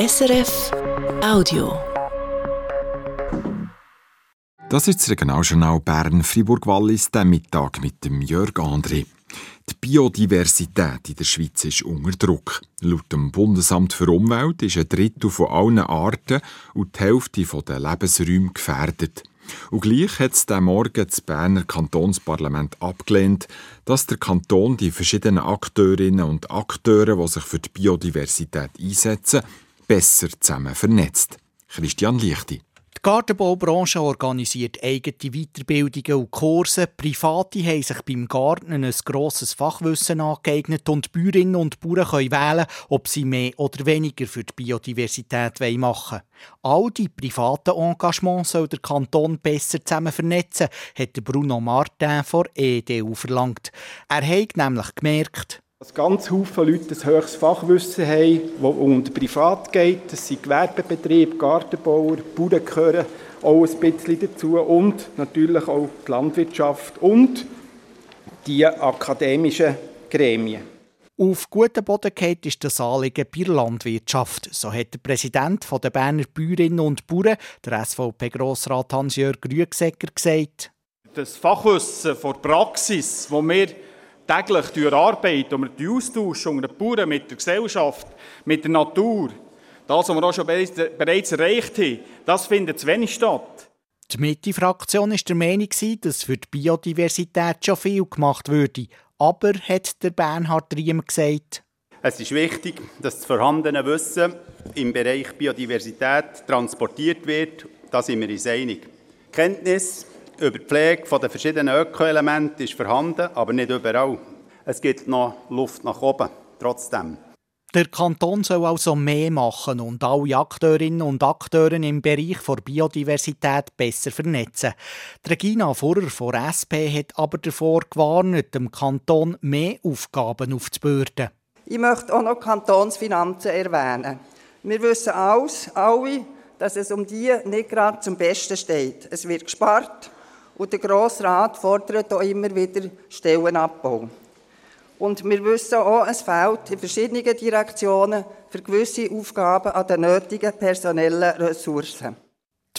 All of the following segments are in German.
SRF Audio. Das ist das Regionaljournal Bern-Fribourg-Wallis, der Mittag mit dem Jörg André. Die Biodiversität in der Schweiz ist unter Druck. Laut dem Bundesamt für Umwelt ist ein Drittel von allen Arten und die Hälfte der Lebensräume gefährdet. Und gleich hat es diesen Morgen das Berner Kantonsparlament abgelehnt, dass der Kanton die verschiedenen Akteurinnen und Akteure, die sich für die Biodiversität einsetzen, besser zusammen vernetzt. Christian Lichti. Die Gartenbaubranche organisiert eigene Weiterbildungen und Kurse. Private haben sich beim Garten ein grosses Fachwissen angeeignet und Bäuerinnen und Bauern können wählen, ob sie mehr oder weniger für die Biodiversität machen wollen. All die privaten Engagements soll der Kanton besser zusammen vernetzen, hat Bruno Martin von EDU verlangt. Er hat nämlich gemerkt, dass ganz viele Leute ein höchstes Fachwissen haben, das unter privat geht. Das sind Gewerbebetriebe, Gartenbauer, Bauern gehören auch ein bisschen dazu und natürlich auch die Landwirtschaft und die akademischen Gremien. Auf guten Boden geht ist das Anliegen bei der Landwirtschaft. So hat der Präsident der Berner Bäuerinnen und Bauern, der SVP-Grossrat Hans-Jörg Rüegsegger, gesagt. Das Fachwissen von der Praxis, das wir täglich durch Arbeit und unter den Bauern, mit der Gesellschaft, mit der Natur, das, was wir auch schon bereits erreicht haben, das findet zu wenig statt. Die Mitte-Fraktion war der Meinung, dass für die Biodiversität schon viel gemacht würde. Aber, hat der Bernhard Riem gesagt, es ist wichtig, dass das vorhandene Wissen im Bereich Biodiversität transportiert wird. Da sind wir uns einig. Kenntnis über die Pflege der verschiedenen Ökoelemente ist vorhanden, aber nicht überall. Es gibt noch Luft nach oben, trotzdem. Der Kanton soll also mehr machen und alle Akteurinnen und Akteure im Bereich der Biodiversität besser vernetzen. Regina Furrer von SP hat aber davor gewarnt, dem Kanton mehr Aufgaben aufzubürden. Ich möchte auch noch Kantonsfinanzen erwähnen. Wir wissen alles, alle, dass es um die nicht gerade zum Besten steht. Es wird gespart, und der Grosse Rat fordert auch immer wieder Stellenabbau. Und wir wissen auch, es fehlt in verschiedenen Direktionen für gewisse Aufgaben an den nötigen personellen Ressourcen.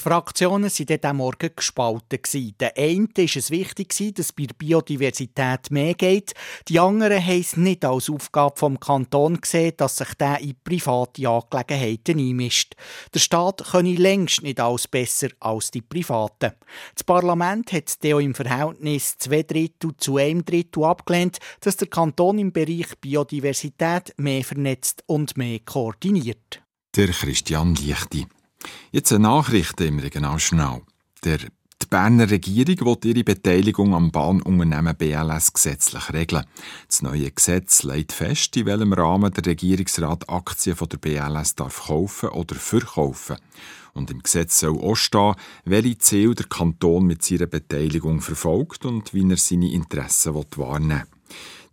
Die Fraktionen waren diesen Morgen gespalten. Der eine war es wichtig, dass es bei der Biodiversität mehr geht. Die anderen haben es nicht als Aufgabe vom Kanton gesehen, dass sich der in private Angelegenheiten einmischt. Der Staat könne längst nicht alles besser als die Privaten. Das Parlament hat auch im Verhältnis zwei Drittel zu einem Drittel abgelehnt, dass der Kanton im Bereich Biodiversität mehr vernetzt und mehr koordiniert. Der Christian Lichti. Jetzt eine Nachricht im Regionaljournal. Der die Berner Regierung will ihre Beteiligung am Bahnunternehmen BLS gesetzlich regeln. Das neue Gesetz legt fest, in welchem Rahmen der Regierungsrat Aktien von der BLS darf kaufen oder verkaufen. Und im Gesetz soll auch stehen, welche Ziele der Kanton mit seiner Beteiligung verfolgt und wie er seine Interessen wahrnehmen will.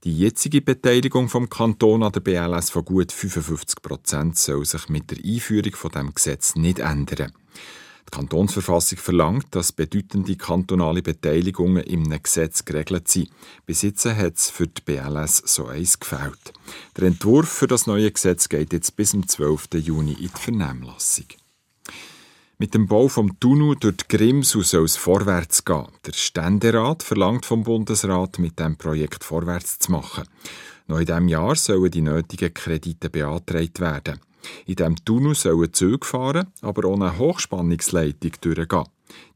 Die jetzige Beteiligung vom Kanton an der BLS von gut 55 Prozent soll sich mit der Einführung von dem Gesetz nicht ändern. Die Kantonsverfassung verlangt, dass bedeutende kantonale Beteiligungen im Gesetz geregelt sind. Bis jetzt hat es für die BLS so eins gefällt. Der Entwurf für das neue Gesetz geht jetzt bis zum 12. Juni in die Vernehmlassung. Mit dem Bau vom Tunnel durch die Grimsau soll es vorwärts gehen. Der Ständerat verlangt vom Bundesrat, mit dem Projekt vorwärts zu machen. Noch in diesem Jahr sollen die nötigen Kredite beantragt werden. In diesem Tunnel sollen Züge fahren, aber ohne Hochspannungsleitung durchgehen.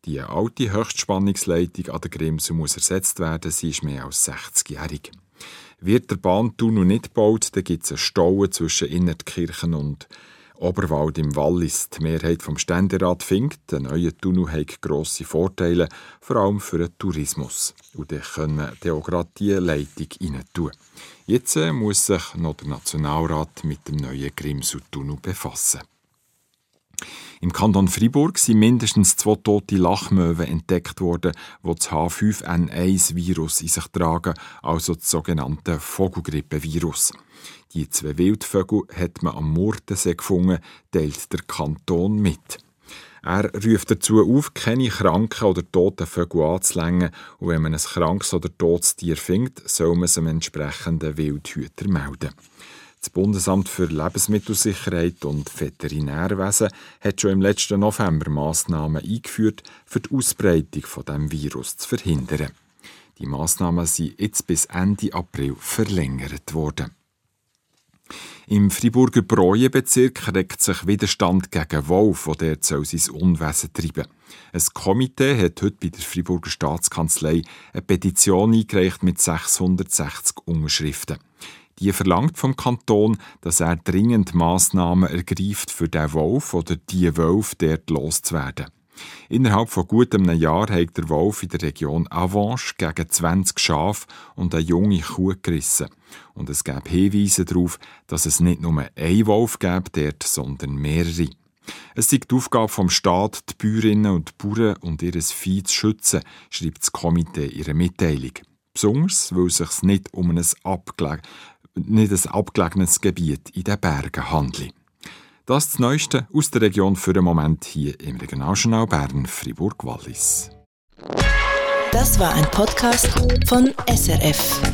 Die alte Höchstspannungsleitung an der Grimsau muss ersetzt werden, sie ist mehr als 60-jährig. Wird der Bahntunnel nicht gebaut, dann gibt es einen Stau zwischen Innertkirchen und Oberwald im Wallis. Die Mehrheit vom Ständerat findet, der neue Tunnel hat grosse Vorteile, vor allem für den Tourismus. Und dann können wir auch gerade diese Leitung rein tun. Jetzt äh, muss sich noch der Nationalrat mit dem neuen Grimsau-Tunnel befassen. Im Kanton Fribourg sind mindestens zwei tote Lachmöwen entdeckt worden, die das H5N1-Virus in sich tragen, also das sogenannte Vogelgrippevirus. Die zwei Wildvögel hat man am Murtensee gefunden, teilt der Kanton mit. Er ruft dazu auf, keine kranken oder toten Vögel anzulängen und wenn man ein krankes oder totes Tier findet, soll man es einem entsprechenden Wildhüter melden. Das Bundesamt für Lebensmittelsicherheit und Veterinärwesen hat schon im letzten November Massnahmen eingeführt, für die Ausbreitung von dem Virus zu verhindern. Die Massnahmen sind jetzt bis Ende April verlängert worden. Im Friburger Breuenbezirk regt sich Widerstand gegen Wolf, der soll sein Unwesen treiben. Ein Komitee hat heute bei der Friburger Staatskanzlei eine Petition eingereicht mit 660 Unterschriften. Die verlangt vom Kanton, dass er dringend Massnahmen ergreift, für den Wolf oder die Wolf dort loszuwerden. Innerhalb von gut einem Jahr hat der Wolf in der Region Avanche gegen 20 Schafe und eine junge Kuh gerissen. Und es gab Hinweise darauf, dass es nicht nur einen Wolf gäbe dort, sondern mehrere. Es ist die Aufgabe vom Staat, die Bäuerinnen und Bauern und ihr Vieh zu schützen, schreibt das Komitee in ihrer Mitteilung. Besonders, weil es sich nicht um ein, nicht ein abgelegenes Gebiet in den Bergen handelt. Das ist das Neueste aus der Region für den Moment hier im Regionaljournal Bern Fribourg-Wallis. Das war ein Podcast von SRF.